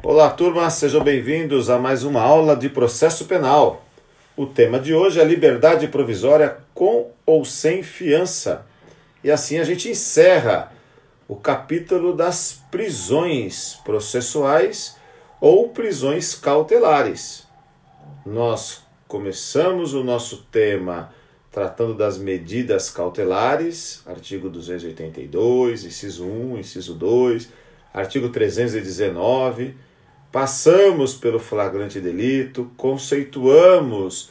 Olá, turma, sejam bem-vindos a mais uma aula de processo penal. O tema de hoje é liberdade provisória com ou sem fiança. E assim a gente encerra o capítulo das prisões processuais ou prisões cautelares. Nós começamos o nosso tema tratando das medidas cautelares, artigo 282, inciso 1, inciso 2, artigo 319. Passamos pelo flagrante delito, conceituamos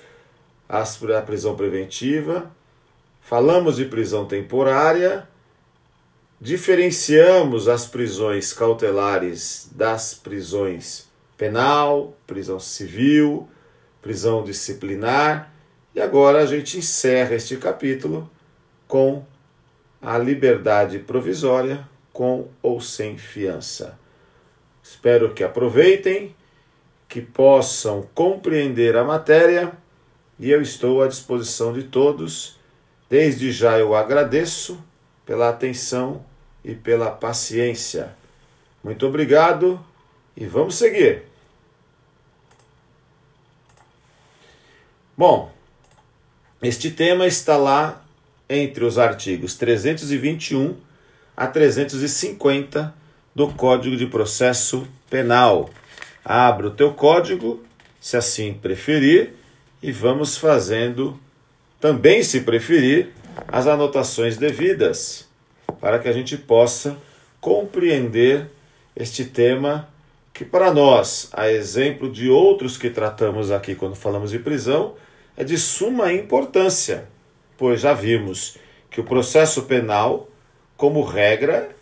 a prisão preventiva, falamos de prisão temporária, diferenciamos as prisões cautelares das prisões penal, prisão civil, prisão disciplinar e agora a gente encerra este capítulo com a liberdade provisória com ou sem fiança. Espero que aproveitem, que possam compreender a matéria e eu estou à disposição de todos. Desde já eu agradeço pela atenção e pela paciência. Muito obrigado e vamos seguir. Bom, este tema está lá entre os artigos 321 a 350 do Código de Processo Penal. Abra o teu código, se assim preferir, e vamos fazendo também, se preferir, as anotações devidas, para que a gente possa compreender este tema que para nós, a exemplo de outros que tratamos aqui quando falamos de prisão, é de suma importância, pois já vimos que o processo penal, como regra,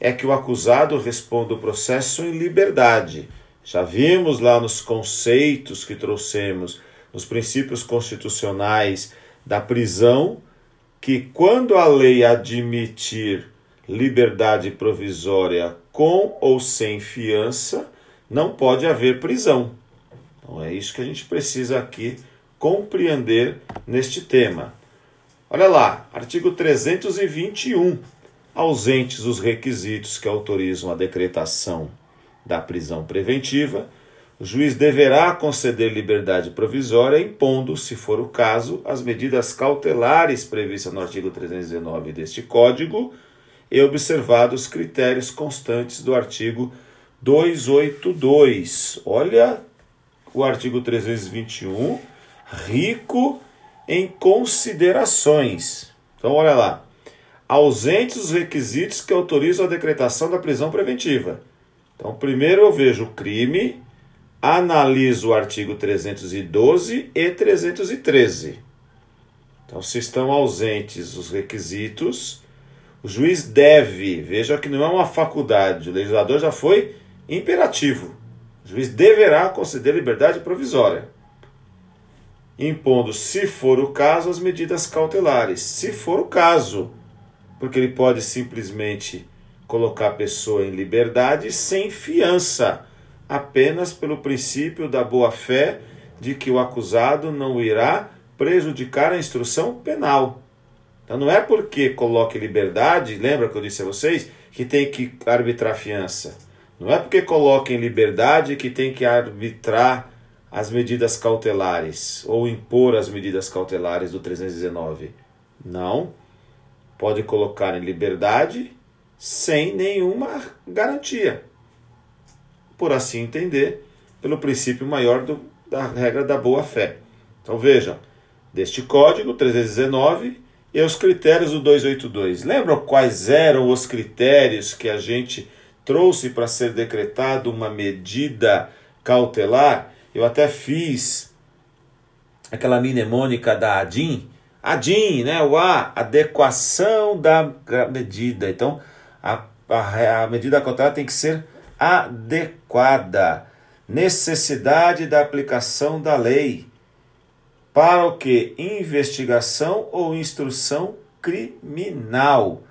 é que o acusado responda o processo em liberdade. Já vimos lá nos conceitos que trouxemos, nos princípios constitucionais da prisão, que quando a lei admitir liberdade provisória com ou sem fiança, não pode haver prisão. Então é isso que a gente precisa aqui compreender neste tema. Olha lá, artigo 321. Ausentes os requisitos que autorizam a decretação da prisão preventiva, o juiz deverá conceder liberdade provisória, impondo, se for o caso, as medidas cautelares previstas no artigo 319 deste Código e observados os critérios constantes do artigo 282. Olha o artigo 321 rico em considerações. Então, olha lá. Ausentes os requisitos que autorizam a decretação da prisão preventiva. Então, primeiro eu vejo o crime, analiso o artigo 312 e 313. Então, se estão ausentes os requisitos, o juiz deve, veja que não é uma faculdade, o legislador já foi imperativo. O juiz deverá conceder liberdade provisória impondo, se for o caso, as medidas cautelares. Se for o caso, porque ele pode simplesmente colocar a pessoa em liberdade sem fiança, apenas pelo princípio da boa-fé de que o acusado não irá prejudicar a instrução penal. Então não é porque coloque liberdade, lembra que eu disse a vocês, que tem que arbitrar fiança. Não é porque coloque em liberdade que tem que arbitrar as medidas cautelares ou impor as medidas cautelares do 319. Não. Pode colocar em liberdade sem nenhuma garantia. Por assim entender, pelo princípio maior do, da regra da boa-fé. Então vejam, deste código 319 e os critérios do 282. Lembram quais eram os critérios que a gente trouxe para ser decretado uma medida cautelar? Eu até fiz aquela mnemônica da ADIM. ADIM, né? O A, adequação da medida. Então, a, a, a medida cautelar tem que ser adequada. Necessidade da aplicação da lei. Para o que? Investigação ou instrução criminal.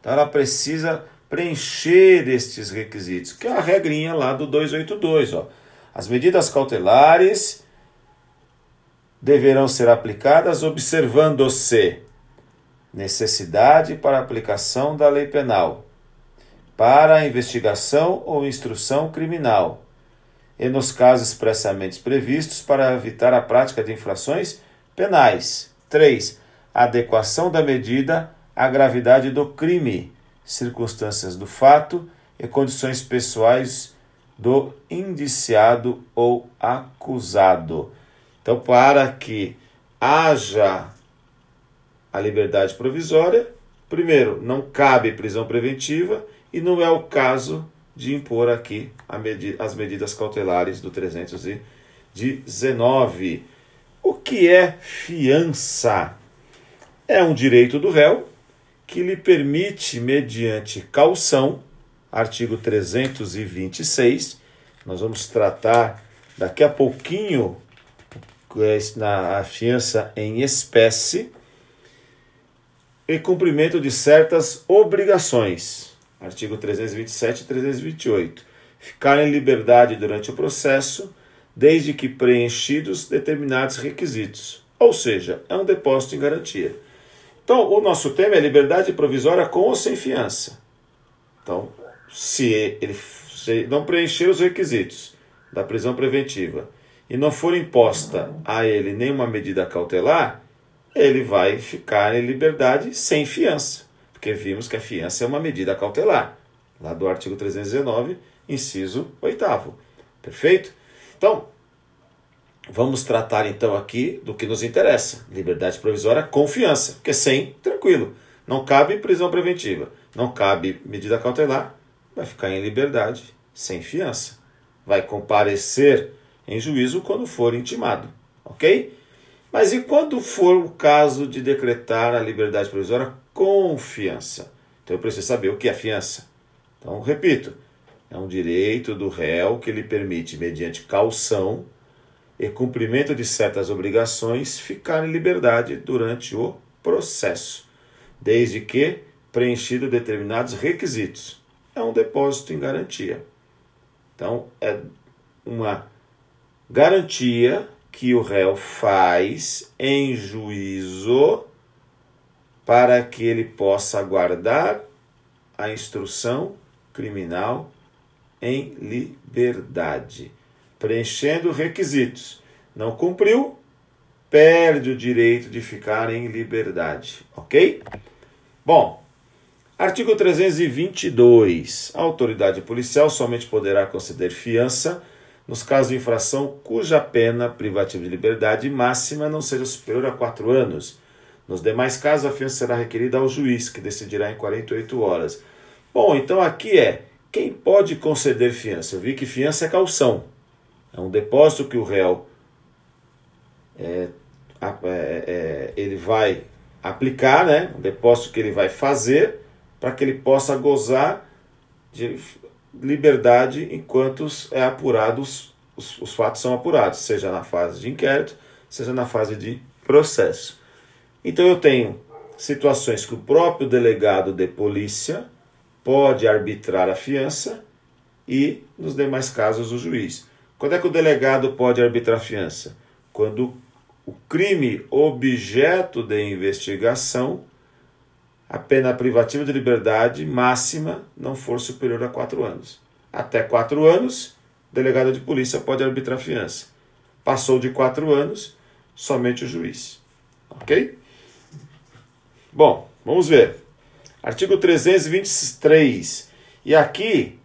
Então, ela precisa preencher estes requisitos, que é a regrinha lá do 282, ó as medidas cautelares deverão ser aplicadas observando-se necessidade para aplicação da lei penal, para a investigação ou instrução criminal, e nos casos expressamente previstos para evitar a prática de infrações penais. 3. Adequação da medida à gravidade do crime, circunstâncias do fato e condições pessoais do indiciado ou acusado. Então, para que haja a liberdade provisória, primeiro, não cabe prisão preventiva e não é o caso de impor aqui as medidas cautelares do 319. O que é fiança? É um direito do réu que lhe permite, mediante caução, artigo 326, nós vamos tratar daqui a pouquinho na fiança em espécie e cumprimento de certas obrigações. Artigo 327 e 328. Ficar em liberdade durante o processo, desde que preenchidos determinados requisitos. Ou seja, é um depósito em garantia. Então, o nosso tema é liberdade provisória com ou sem fiança. Então, se ele se não preencher os requisitos da prisão preventiva e não for imposta a ele nenhuma medida cautelar, ele vai ficar em liberdade sem fiança, porque vimos que a fiança é uma medida cautelar, lá do artigo 319, inciso 8 Perfeito? Então, vamos tratar então aqui do que nos interessa, liberdade provisória com fiança, porque sem, tranquilo, não cabe prisão preventiva, não cabe medida cautelar, vai ficar em liberdade sem fiança. Vai comparecer em juízo quando for intimado, ok? Mas e quando for o caso de decretar a liberdade provisória com fiança? Então eu preciso saber o que é fiança. Então, repito, é um direito do réu que lhe permite, mediante calção e cumprimento de certas obrigações, ficar em liberdade durante o processo, desde que preenchido determinados requisitos é um depósito em garantia. Então, é uma garantia que o réu faz em juízo para que ele possa guardar a instrução criminal em liberdade, preenchendo requisitos. Não cumpriu, perde o direito de ficar em liberdade, ok? Bom, Artigo 322. A autoridade policial somente poderá conceder fiança nos casos de infração cuja pena privativa de liberdade máxima não seja superior a quatro anos. Nos demais casos, a fiança será requerida ao juiz, que decidirá em 48 horas. Bom, então aqui é quem pode conceder fiança. Eu vi que fiança é calção. É um depósito que o réu é, é, é, ele vai aplicar, né? um depósito que ele vai fazer para que ele possa gozar de liberdade enquanto é apurados os, os fatos são apurados, seja na fase de inquérito, seja na fase de processo. Então eu tenho situações que o próprio delegado de polícia pode arbitrar a fiança e, nos demais casos, o juiz. Quando é que o delegado pode arbitrar a fiança? Quando o crime objeto de investigação a pena privativa de liberdade máxima não for superior a quatro anos. Até quatro anos, delegado de polícia pode arbitrar fiança. Passou de quatro anos, somente o juiz. Ok? Bom, vamos ver. Artigo 323. E aqui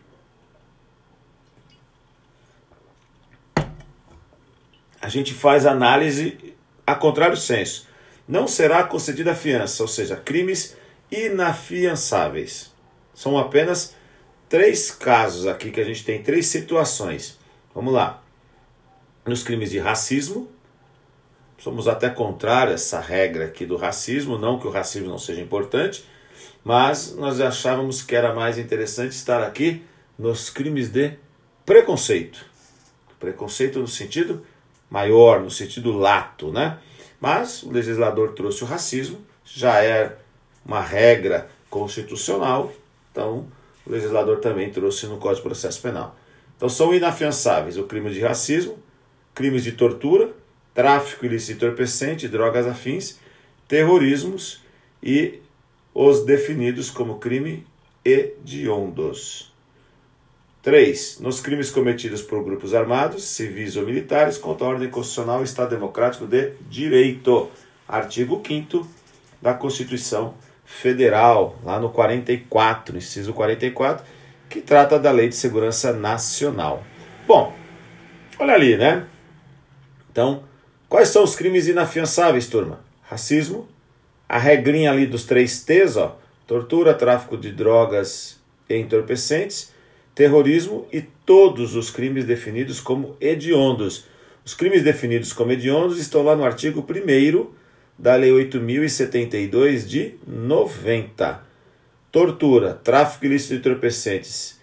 a gente faz análise a contrário senso. Não será concedida fiança, ou seja, crimes inafiançáveis. São apenas três casos aqui que a gente tem, três situações. Vamos lá. Nos crimes de racismo, somos até contrário a essa regra aqui do racismo, não que o racismo não seja importante, mas nós achávamos que era mais interessante estar aqui nos crimes de preconceito. Preconceito no sentido maior, no sentido lato, né? Mas o legislador trouxe o racismo, já é uma regra constitucional, então o legislador também trouxe no Código de Processo Penal. Então são inafiançáveis o crime de racismo, crimes de tortura, tráfico ilícito entorpecente, drogas afins, terrorismos e os definidos como crime hediondos. 3. Nos crimes cometidos por grupos armados, civis ou militares, contra a ordem constitucional e Estado Democrático de Direito. Artigo 5 da Constituição Federal, lá no 44, inciso 44, que trata da Lei de Segurança Nacional. Bom, olha ali, né? Então, quais são os crimes inafiançáveis, turma? Racismo, a regrinha ali dos três T's, ó, tortura, tráfico de drogas e entorpecentes, terrorismo e todos os crimes definidos como hediondos. Os crimes definidos como hediondos estão lá no artigo 1 da Lei 8072 de 90. Tortura, tráfico ilícito de entorpecentes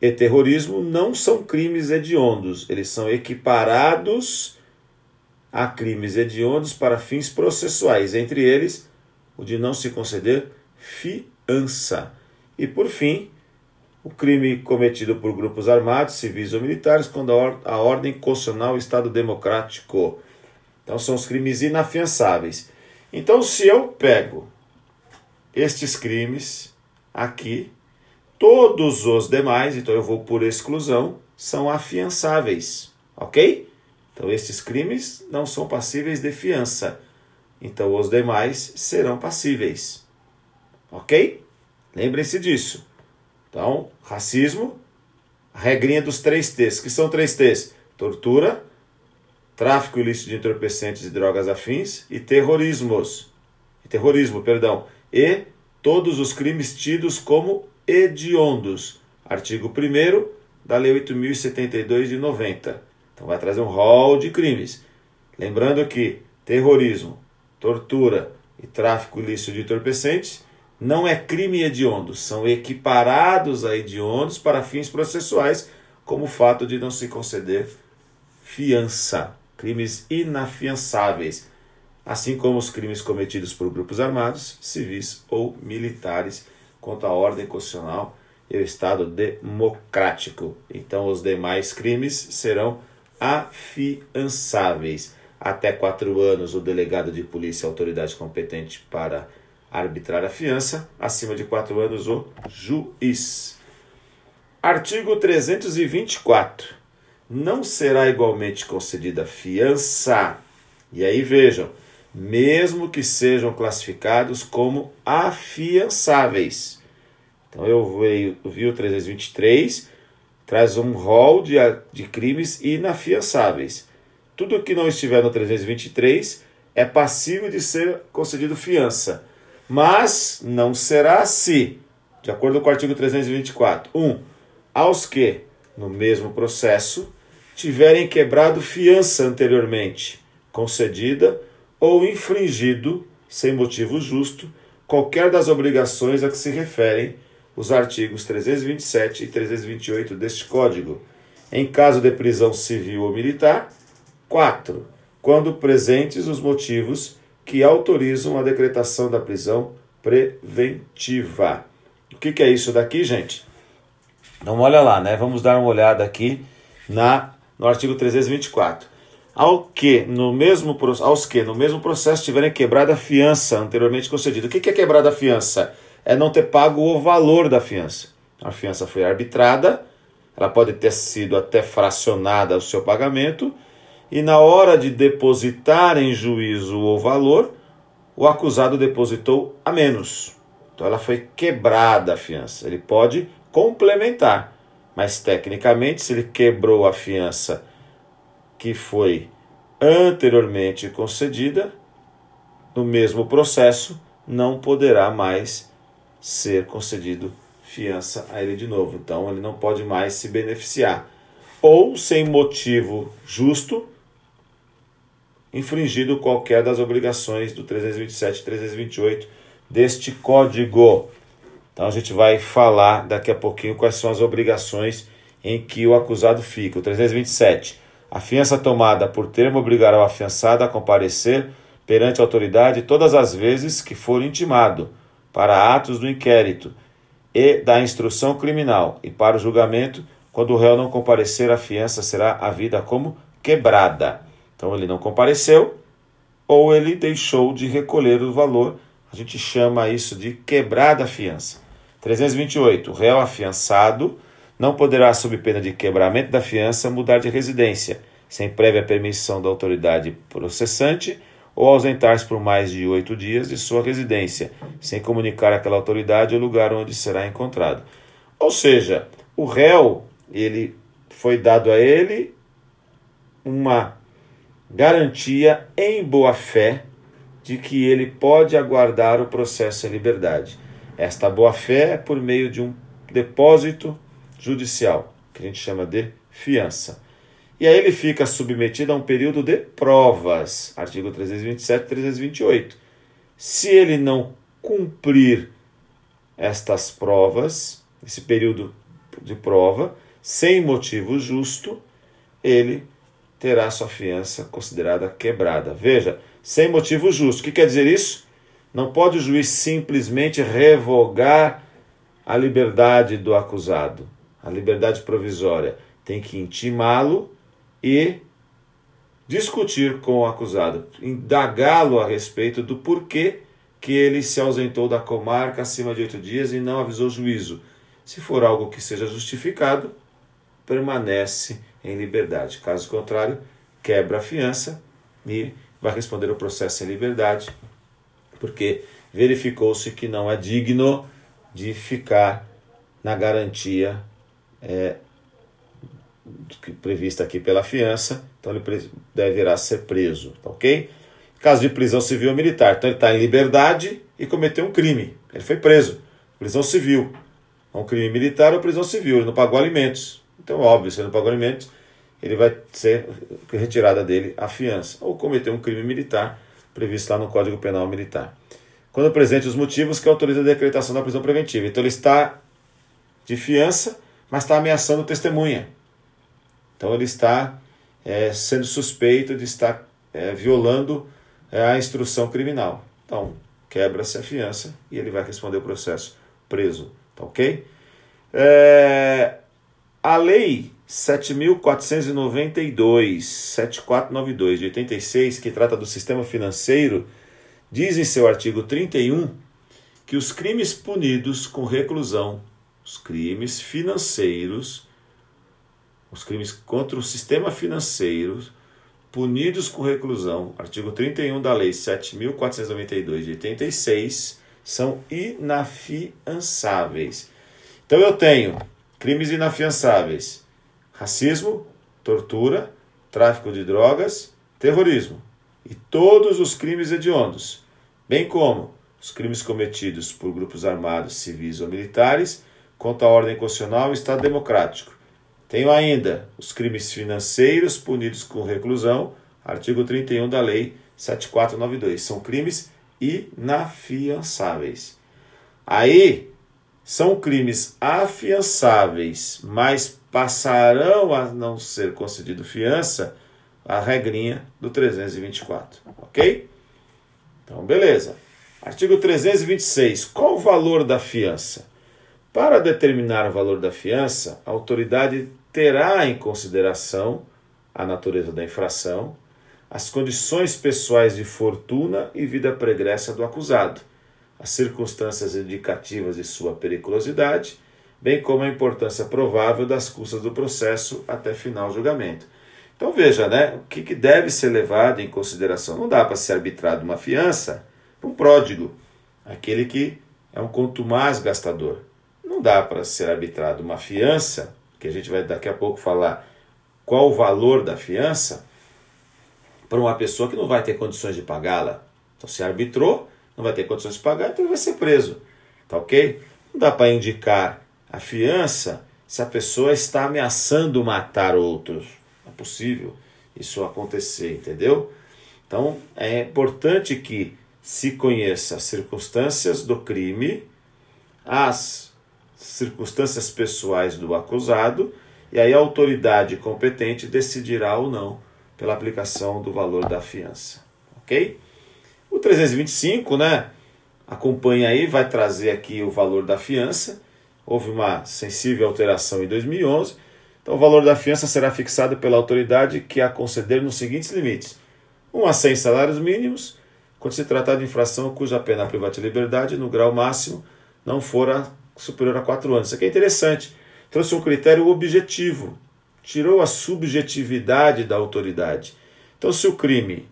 e terrorismo não são crimes hediondos, eles são equiparados a crimes hediondos para fins processuais, entre eles o de não se conceder fiança. E por fim, o crime cometido por grupos armados, civis ou militares, quando a, ordem constitucional e Estado democrático. Então são os crimes inafiançáveis. Então, se eu pego estes crimes aqui, todos os demais, então eu vou por exclusão, são afiançáveis, ok? Então, estes crimes não são passíveis de fiança. Então, os demais serão passíveis, ok? Lembrem-se disso. Então, racismo, a regrinha dos três T's. que são três T's? Tortura, tráfico ilícito de entorpecentes e drogas afins e terrorismos. Terrorismo, perdão. E todos os crimes tidos como hediondos. Artigo 1 da Lei 8072 de 90. Então vai trazer um rol de crimes. Lembrando que terrorismo, tortura e tráfico ilícito de entorpecentes não é crime hediondo, são equiparados a hediondos para fins processuais, como o fato de não se conceder fiança, crimes inafiançáveis, assim como os crimes cometidos por grupos armados, civis ou militares contra a ordem constitucional e o Estado democrático. Então, os demais crimes serão afiançáveis. Até quatro anos, o delegado de polícia, autoridade competente para arbitrar a fiança, acima de quatro anos, o juiz. Artigo 324. Não será igualmente concedida fiança. E aí vejam, mesmo que sejam classificados como afiançáveis. Então eu vi, vi o 323, traz um rol de, de crimes inafiançáveis. Tudo que não estiver no 323 é passível de ser concedido fiança mas não será se, de acordo com o artigo 324, 1. Um, aos que, no mesmo processo, tiverem quebrado fiança anteriormente concedida ou infringido, sem motivo justo, qualquer das obrigações a que se referem os artigos 327 e 328 deste Código. Em caso de prisão civil ou militar, 4. Quando presentes os motivos que autorizam a decretação da prisão preventiva. O que, que é isso daqui, gente? Então, olha lá, né? Vamos dar uma olhada aqui na, no artigo 324. Ao que, no mesmo, aos que, no mesmo processo, tiverem quebrado a fiança anteriormente concedida. O que, é quebrada a fiança? É não ter pago o valor da fiança. A fiança foi arbitrada, ela pode ter sido até fracionada o seu pagamento, e na hora de depositar em juízo o valor, o acusado depositou a menos. Então ela foi quebrada a fiança. Ele pode complementar, mas tecnicamente, se ele quebrou a fiança que foi anteriormente concedida, no mesmo processo, não poderá mais ser concedido fiança a ele de novo. Então ele não pode mais se beneficiar. Ou sem motivo justo, infringido qualquer das obrigações do 327 e 328 deste código. Então a gente vai falar daqui a pouquinho quais são as obrigações em que o acusado fica. O 327. A fiança tomada por termo obrigará o afiançado a comparecer perante a autoridade todas as vezes que for intimado para atos do inquérito e da instrução criminal e para o julgamento, quando o réu não comparecer, a fiança será havida como quebrada. Então ele não compareceu ou ele deixou de recolher o valor. A gente chama isso de quebrada fiança. 328. O réu afiançado não poderá, sob pena de quebramento da fiança, mudar de residência, sem prévia permissão da autoridade processante, ou ausentar-se por mais de oito dias de sua residência, sem comunicar àquela autoridade o lugar onde será encontrado. Ou seja, o réu, ele foi dado a ele uma garantia em boa fé de que ele pode aguardar o processo em liberdade. Esta boa fé é por meio de um depósito judicial, que a gente chama de fiança. E aí ele fica submetido a um período de provas, artigo 327 e 328. Se ele não cumprir estas provas, esse período de prova, sem motivo justo, ele terá sua fiança considerada quebrada. Veja, sem motivo justo. O que quer dizer isso? Não pode o juiz simplesmente revogar a liberdade do acusado, a liberdade provisória. Tem que intimá-lo e discutir com o acusado, indagá-lo a respeito do porquê que ele se ausentou da comarca acima de oito dias e não avisou o juízo. Se for algo que seja justificado, permanece em liberdade. Caso contrário, quebra a fiança e vai responder o processo em liberdade, porque verificou-se que não é digno de ficar na garantia é, prevista aqui pela fiança, então ele deverá ser preso, tá ok? Caso de prisão civil ou militar, então ele está em liberdade e cometeu um crime, ele foi preso, prisão civil, é um crime militar ou prisão civil, ele não pagou alimentos, então óbvio, se ele não pagou alimentos, ele vai ser retirada dele a fiança, ou cometer um crime militar previsto lá no Código Penal Militar. Quando presente os motivos que autoriza a decretação da prisão preventiva. Então ele está de fiança, mas está ameaçando testemunha. Então ele está é, sendo suspeito de estar é, violando é, a instrução criminal. Então quebra-se a fiança e ele vai responder o processo preso. Tá ok? É, a lei 7.492, 7492 de 86, que trata do sistema financeiro, diz em seu artigo 31 que os crimes punidos com reclusão, os crimes financeiros, os crimes contra o sistema financeiro, punidos com reclusão, artigo 31 da Lei 7.492 de 86, são inafiançáveis. Então eu tenho crimes inafiançáveis racismo, tortura, tráfico de drogas, terrorismo e todos os crimes hediondos, bem como os crimes cometidos por grupos armados, civis ou militares contra a ordem constitucional e Estado democrático. Tenho ainda os crimes financeiros punidos com reclusão, artigo 31 da Lei 7492. São crimes inafiançáveis. Aí são crimes afiançáveis, mas passarão a não ser concedido fiança a regrinha do 324, ok? Então, beleza. Artigo 326. Qual o valor da fiança? Para determinar o valor da fiança, a autoridade terá em consideração a natureza da infração, as condições pessoais de fortuna e vida pregressa do acusado, as circunstâncias indicativas de sua periculosidade bem como a importância provável das custas do processo até final julgamento. Então veja, né, o que, que deve ser levado em consideração. Não dá para ser arbitrado uma fiança para um pródigo, aquele que é um contumaz gastador. Não dá para ser arbitrado uma fiança, que a gente vai daqui a pouco falar qual o valor da fiança, para uma pessoa que não vai ter condições de pagá-la. Então se arbitrou, não vai ter condições de pagar, então ele vai ser preso. Tá ok? Não dá para indicar a fiança se a pessoa está ameaçando matar outros. É possível isso acontecer, entendeu? Então é importante que se conheça as circunstâncias do crime, as circunstâncias pessoais do acusado, e aí a autoridade competente decidirá ou não pela aplicação do valor da fiança. Ok? O 325, né? Acompanha aí, vai trazer aqui o valor da fiança houve uma sensível alteração em 2011. Então, o valor da fiança será fixado pela autoridade que a conceder nos seguintes limites: 1 a 100 salários mínimos, quando se tratar de infração cuja pena privada de liberdade, no grau máximo, não for superior a 4 anos. Isso aqui é interessante. trouxe um critério objetivo, tirou a subjetividade da autoridade. Então, se o crime,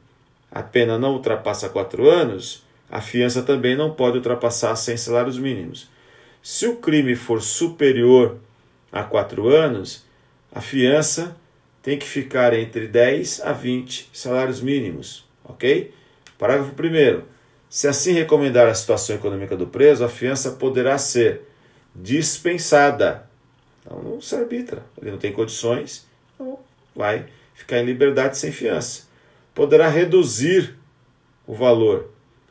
a pena não ultrapassa quatro anos, a fiança também não pode ultrapassar 100 salários mínimos. Se o crime for superior a quatro anos, a fiança tem que ficar entre 10 a 20 salários mínimos, ok? Parágrafo 1. Se assim recomendar a situação econômica do preso, a fiança poderá ser dispensada. Então não se arbitra, ele não tem condições, então vai ficar em liberdade sem fiança. Poderá reduzir o valor.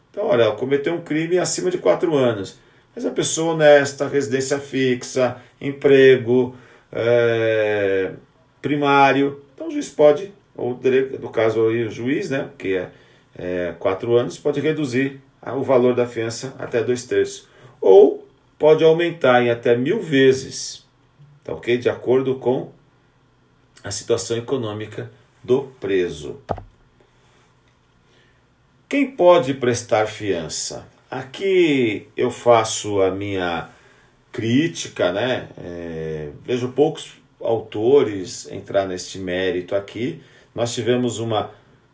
Então, olha, cometeu um crime acima de 4 anos, mas a pessoa honesta, residência fixa, emprego, é, primário. Então o juiz pode, ou no caso aí, o juiz, né, que é, é quatro anos, pode reduzir o valor da fiança até dois terços. Ou pode aumentar em até mil vezes, tá ok? De acordo com a situação econômica do preso. Quem pode prestar fiança? Aqui eu faço a minha crítica, né? É, vejo poucos autores entrar neste mérito aqui. Nós tivemos uma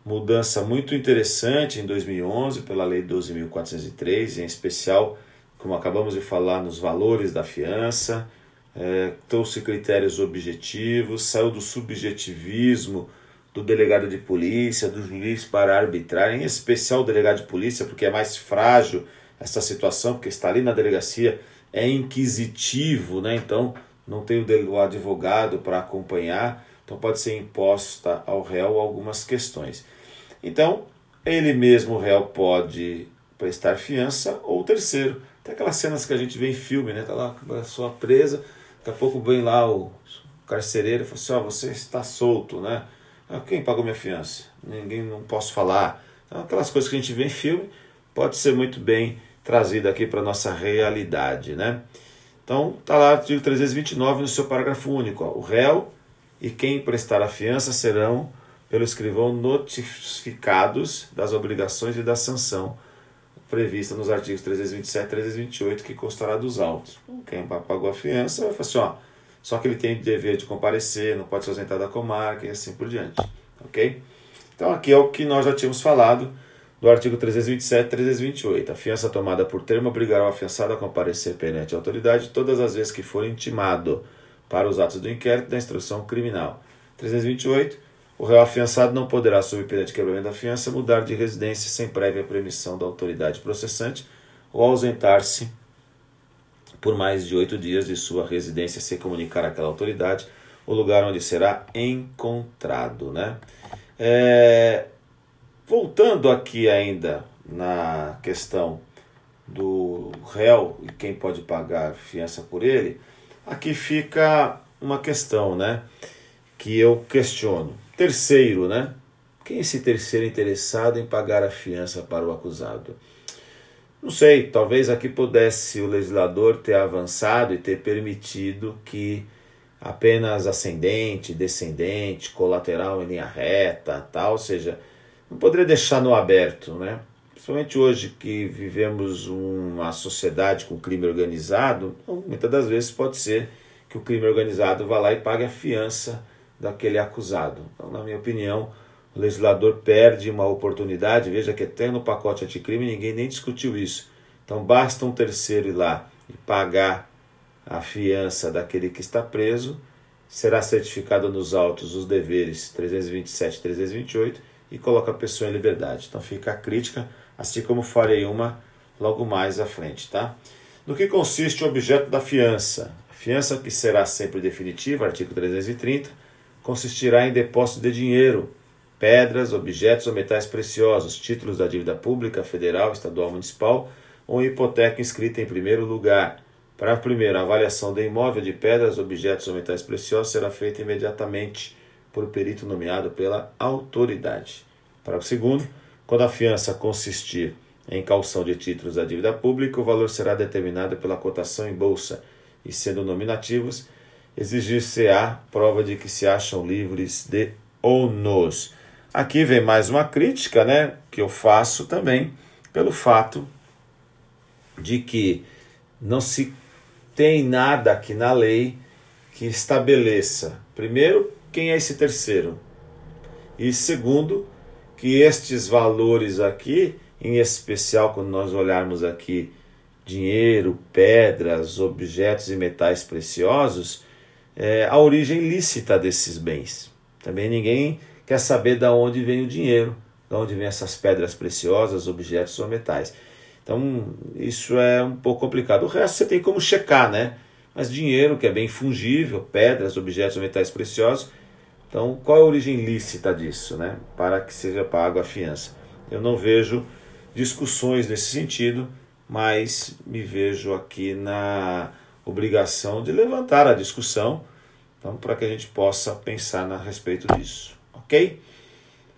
mudança muito interessante em 2011 pela Lei 12.403, em especial, como acabamos de falar, nos valores da fiança, é, trouxe critérios objetivos, saiu do subjetivismo do delegado de polícia, do juiz para arbitrar, em especial o delegado de polícia, porque é mais frágil essa situação, porque está ali na delegacia é inquisitivo, né? então não tem o advogado para acompanhar, então pode ser imposta ao réu algumas questões. Então, ele mesmo, o réu, pode prestar fiança ou terceiro. Tem aquelas cenas que a gente vê em filme, né? Tá lá a pessoa presa, daqui a pouco vem lá o carcereiro e fala assim, ó, oh, você está solto, né? Ah, quem pagou minha fiança? Ninguém, não posso falar. Então, aquelas coisas que a gente vê em filme, pode ser muito bem trazida aqui para a nossa realidade. Né? Então, está lá o artigo 329 no seu parágrafo único. Ó, o réu e quem prestar a fiança serão, pelo escrivão, notificados das obrigações e da sanção prevista nos artigos 327 e 328, que constará dos autos. Quem pagou a fiança vai falar assim, ó, só que ele tem o dever de comparecer, não pode se ausentar da comarca e assim por diante. Ok? Então aqui é o que nós já tínhamos falado do artigo 327 e 328. A fiança tomada por termo obrigará o afiançado a comparecer perante a autoridade todas as vezes que for intimado para os atos do inquérito da instrução criminal. 328. O réu afiançado não poderá, sob pena de quebramento da fiança, mudar de residência sem prévia permissão da autoridade processante ou ausentar-se por mais de oito dias de sua residência sem comunicar àquela autoridade o lugar onde será encontrado. Né? É, Voltando aqui ainda na questão do réu e quem pode pagar fiança por ele, aqui fica uma questão, né? Que eu questiono. Terceiro, né? Quem é esse terceiro interessado em pagar a fiança para o acusado? Não sei, talvez aqui pudesse o legislador ter avançado e ter permitido que apenas ascendente, descendente, colateral em linha reta, tal, ou seja, não poderia deixar no aberto, né? Principalmente hoje que vivemos uma sociedade com crime organizado, muitas das vezes pode ser que o crime organizado vá lá e pague a fiança daquele acusado. Então, na minha opinião, o legislador perde uma oportunidade. Veja que até no pacote anticrime ninguém nem discutiu isso. Então, basta um terceiro ir lá e pagar a fiança daquele que está preso, será certificado nos autos os deveres 327 e 328 e coloca a pessoa em liberdade. Então fica a crítica, assim como farei uma logo mais à frente, tá? No que consiste o objeto da fiança? A fiança que será sempre definitiva, artigo 330, consistirá em depósito de dinheiro, pedras, objetos ou metais preciosos, títulos da dívida pública, federal, estadual, municipal ou hipoteca inscrita em primeiro lugar. Para a primeira, a avaliação do imóvel de pedras, objetos ou metais preciosos será feita imediatamente por perito nomeado pela autoridade. Para segundo, quando a fiança consistir em calção de títulos da dívida pública, o valor será determinado pela cotação em bolsa e, sendo nominativos, exigir-se-á prova de que se acham livres de ônus. Aqui vem mais uma crítica, né, que eu faço também pelo fato de que não se tem nada aqui na lei que estabeleça, primeiro, quem é esse terceiro, e segundo, que estes valores aqui, em especial quando nós olharmos aqui dinheiro, pedras, objetos e metais preciosos, é, a origem lícita desses bens. Também ninguém quer saber de onde vem o dinheiro, de onde vem essas pedras preciosas, objetos ou metais. Então, isso é um pouco complicado. O resto você tem como checar, né? Mas dinheiro, que é bem fungível, pedras, objetos ou metais preciosos. Então, qual é a origem lícita disso, né? Para que seja pago a fiança. Eu não vejo discussões nesse sentido, mas me vejo aqui na obrigação de levantar a discussão, então, para que a gente possa pensar a respeito disso, ok?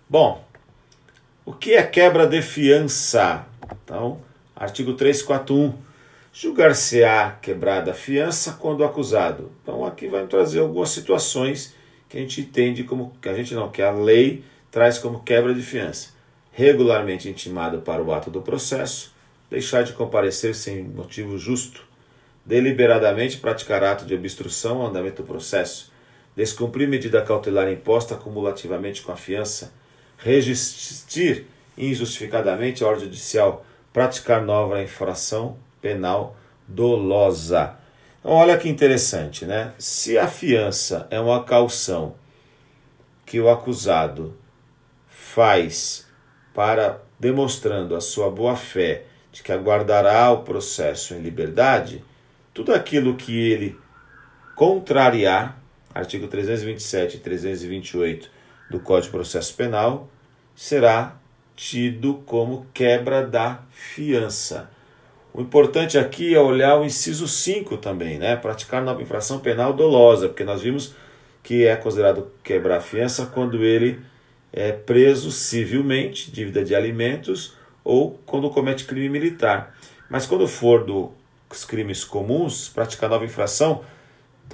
Bom, o que é quebra de fiança? Então, artigo 341. Julgar-se-á quebrada a fiança quando acusado. Então, aqui vai trazer algumas situações que a gente entende como, que a gente não, que a lei traz como quebra de fiança. Regularmente intimado para o ato do processo, deixar de comparecer sem motivo justo, deliberadamente praticar ato de obstrução ao andamento do processo, descumprir medida cautelar imposta cumulativamente com a fiança, resistir injustificadamente a ordem judicial, praticar nova infração penal dolosa. Então, olha que interessante, né? Se a fiança é uma calção que o acusado faz para demonstrando a sua boa fé de que aguardará o processo em liberdade, tudo aquilo que ele contrariar, artigo 327 e 328 do Código de Processo Penal, será tido como quebra da fiança. O importante aqui é olhar o inciso 5 também, né? Praticar nova infração penal dolosa, porque nós vimos que é considerado quebrar a fiança quando ele é preso civilmente, dívida de alimentos, ou quando comete crime militar. Mas quando for do os crimes comuns, praticar nova infração,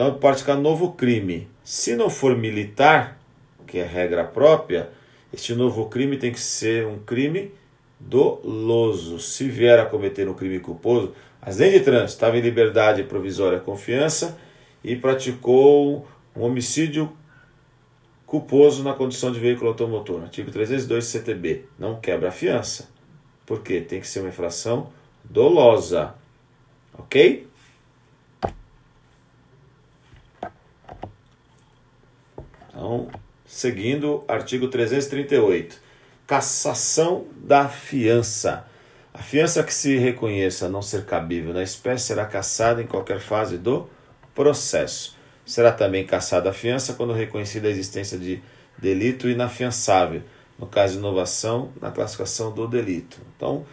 então praticar novo crime. Se não for militar, que é regra própria, este novo crime tem que ser um crime doloso. Se vier a cometer um crime culposo, acidente de trânsito, estava em liberdade provisória confiança e praticou um homicídio culposo na condição de veículo automotor. Artigo 302 CTB. Não quebra a fiança. Por quê? Tem que ser uma infração dolosa. Ok? Então, seguindo, artigo 338. Cassação da fiança. A fiança que se reconheça não ser cabível na espécie será cassada em qualquer fase do processo. Será também cassada a fiança quando reconhecida a existência de delito inafiançável, no caso de inovação na classificação do delito. Então,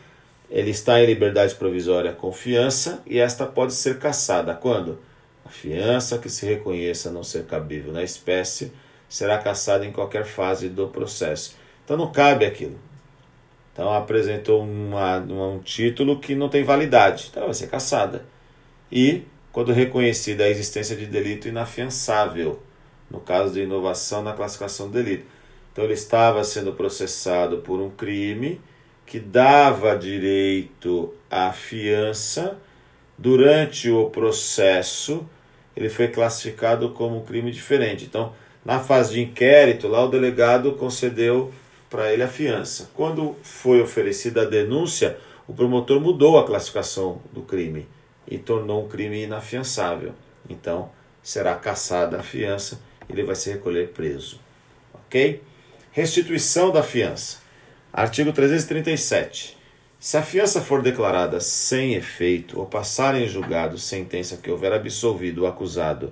ele está em liberdade provisória com fiança e esta pode ser cassada quando a fiança que se reconheça não ser cabível na espécie será cassada em qualquer fase do processo. Então não cabe aquilo. Então apresentou uma, um título que não tem validade, então vai ser cassada. E quando reconhecida a existência de delito inafiançável, no caso de inovação na classificação do delito. Então ele estava sendo processado por um crime que dava direito à fiança, durante o processo ele foi classificado como um crime diferente. Então, na fase de inquérito, lá o delegado concedeu para ele a fiança. Quando foi oferecida a denúncia, o promotor mudou a classificação do crime e tornou um crime inafiançável. Então, será cassada a fiança e ele vai se recolher preso. Ok? Restituição da fiança. Artigo 337. Se a fiança for declarada sem efeito ou passar em julgado sentença que houver absolvido o acusado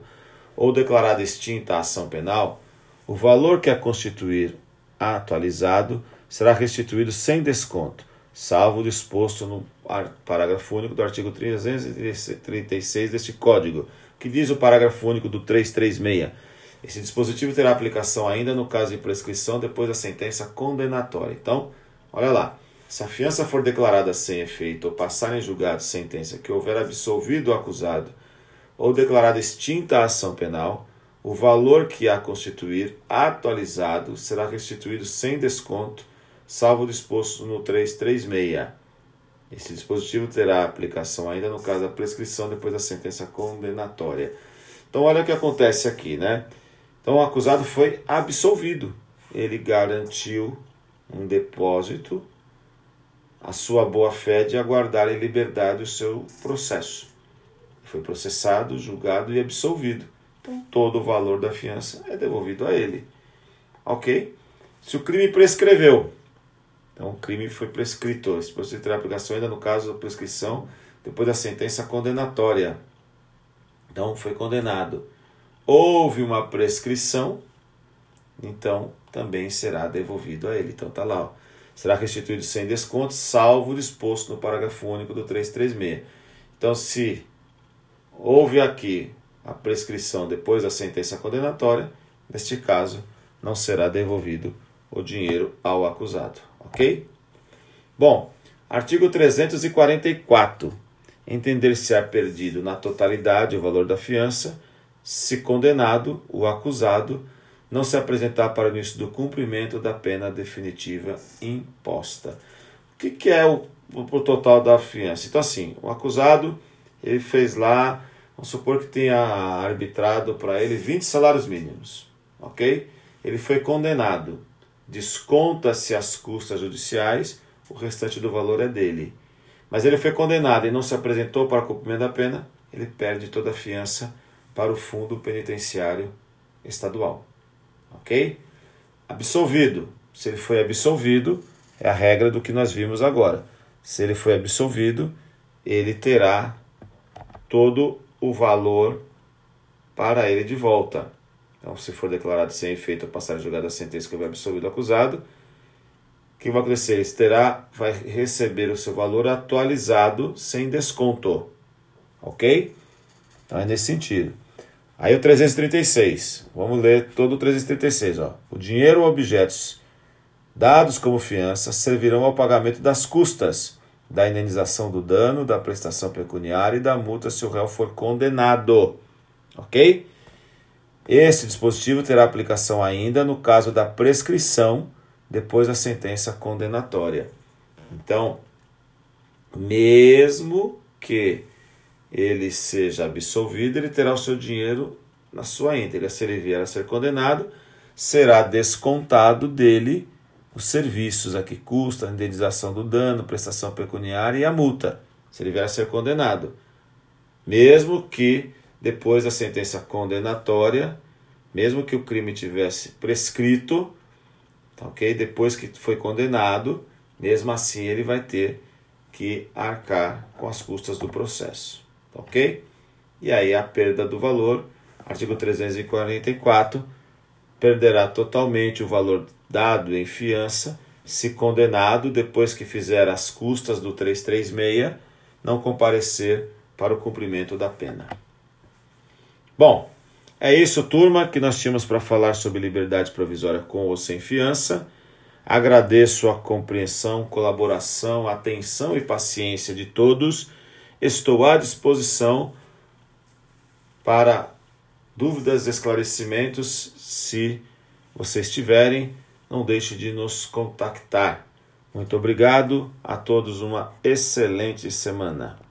ou declarada extinta a ação penal, o valor que a constituir atualizado será restituído sem desconto, salvo o disposto no parágrafo único do artigo 336 deste Código, que diz o parágrafo único do 336 esse dispositivo terá aplicação ainda no caso de prescrição depois da sentença condenatória. Então, olha lá. Se a fiança for declarada sem efeito ou passar em julgado sentença que houver absolvido o acusado ou declarada extinta a ação penal, o valor que a constituir atualizado será restituído sem desconto, salvo disposto no 336. Esse dispositivo terá aplicação ainda no caso da prescrição depois da sentença condenatória. Então olha o que acontece aqui, né? Então o acusado foi absolvido. Ele garantiu um depósito, a sua boa-fé de aguardar em liberdade o seu processo. Foi processado, julgado e absolvido. Então todo o valor da fiança é devolvido a ele. Ok? Se o crime prescreveu, então o crime foi prescrito. Esse processo terá aplicação ainda no caso da prescrição depois da sentença condenatória. Então foi condenado. Houve uma prescrição, então também será devolvido a ele. Então tá lá, ó. será restituído sem desconto, salvo o disposto no parágrafo único do 336. Então se houve aqui a prescrição depois da sentença condenatória, neste caso não será devolvido o dinheiro ao acusado, ok? Bom, artigo 344. Entender-se-á perdido na totalidade o valor da fiança, se condenado, o acusado, não se apresentar para o início do cumprimento da pena definitiva imposta. O que, que é o, o, total da fiança? Então, assim, o acusado ele fez lá, vamos supor que tenha arbitrado para ele 20 salários mínimos, ok? Ele foi condenado, desconta-se as custas judiciais, o restante do valor é dele. Mas ele foi condenado e não se apresentou para cumprimento da pena, ele perde toda a fiança para o fundo penitenciário estadual ok? Absolvido. Se ele foi absolvido, é a regra do que nós vimos agora. Se ele foi absolvido, ele terá todo o valor para ele de volta. Então, se for declarado sem efeito a passagem julgada a sentença que houver absolvido o acusado, o que vai acontecer? Ele terá, vai receber o seu valor atualizado sem desconto. Ok? Então é nesse sentido. Aí o 336. Vamos ler todo o 336. Ó. O dinheiro ou objetos dados como fiança servirão ao pagamento das custas da indenização do dano, da prestação pecuniária e da multa se o réu for condenado. Ok? Esse dispositivo terá aplicação ainda no caso da prescrição depois da sentença condenatória. Então, mesmo que ele seja absolvido, ele terá o seu dinheiro na sua íntegra. Se ele vier a ser condenado, será descontado dele os serviços a que custa, a indenização do dano, prestação pecuniária e a multa, se ele vier a ser condenado. Mesmo que depois da sentença condenatória, mesmo que o crime tivesse prescrito, tá ok? Depois que foi condenado, mesmo assim ele vai ter que arcar com as custas do processo ok? E aí a perda do valor, artigo 344, perderá totalmente o valor dado em fiança se condenado depois que fizer as custas do 336 não comparecer para o cumprimento da pena. Bom, é isso, turma, que nós tínhamos para falar sobre liberdade provisória com ou sem fiança. Agradeço a compreensão, colaboração, atenção e paciência de todos Estou à disposição para dúvidas, esclarecimentos, se vocês tiverem, não deixe de nos contactar. Muito obrigado a todos, uma excelente semana.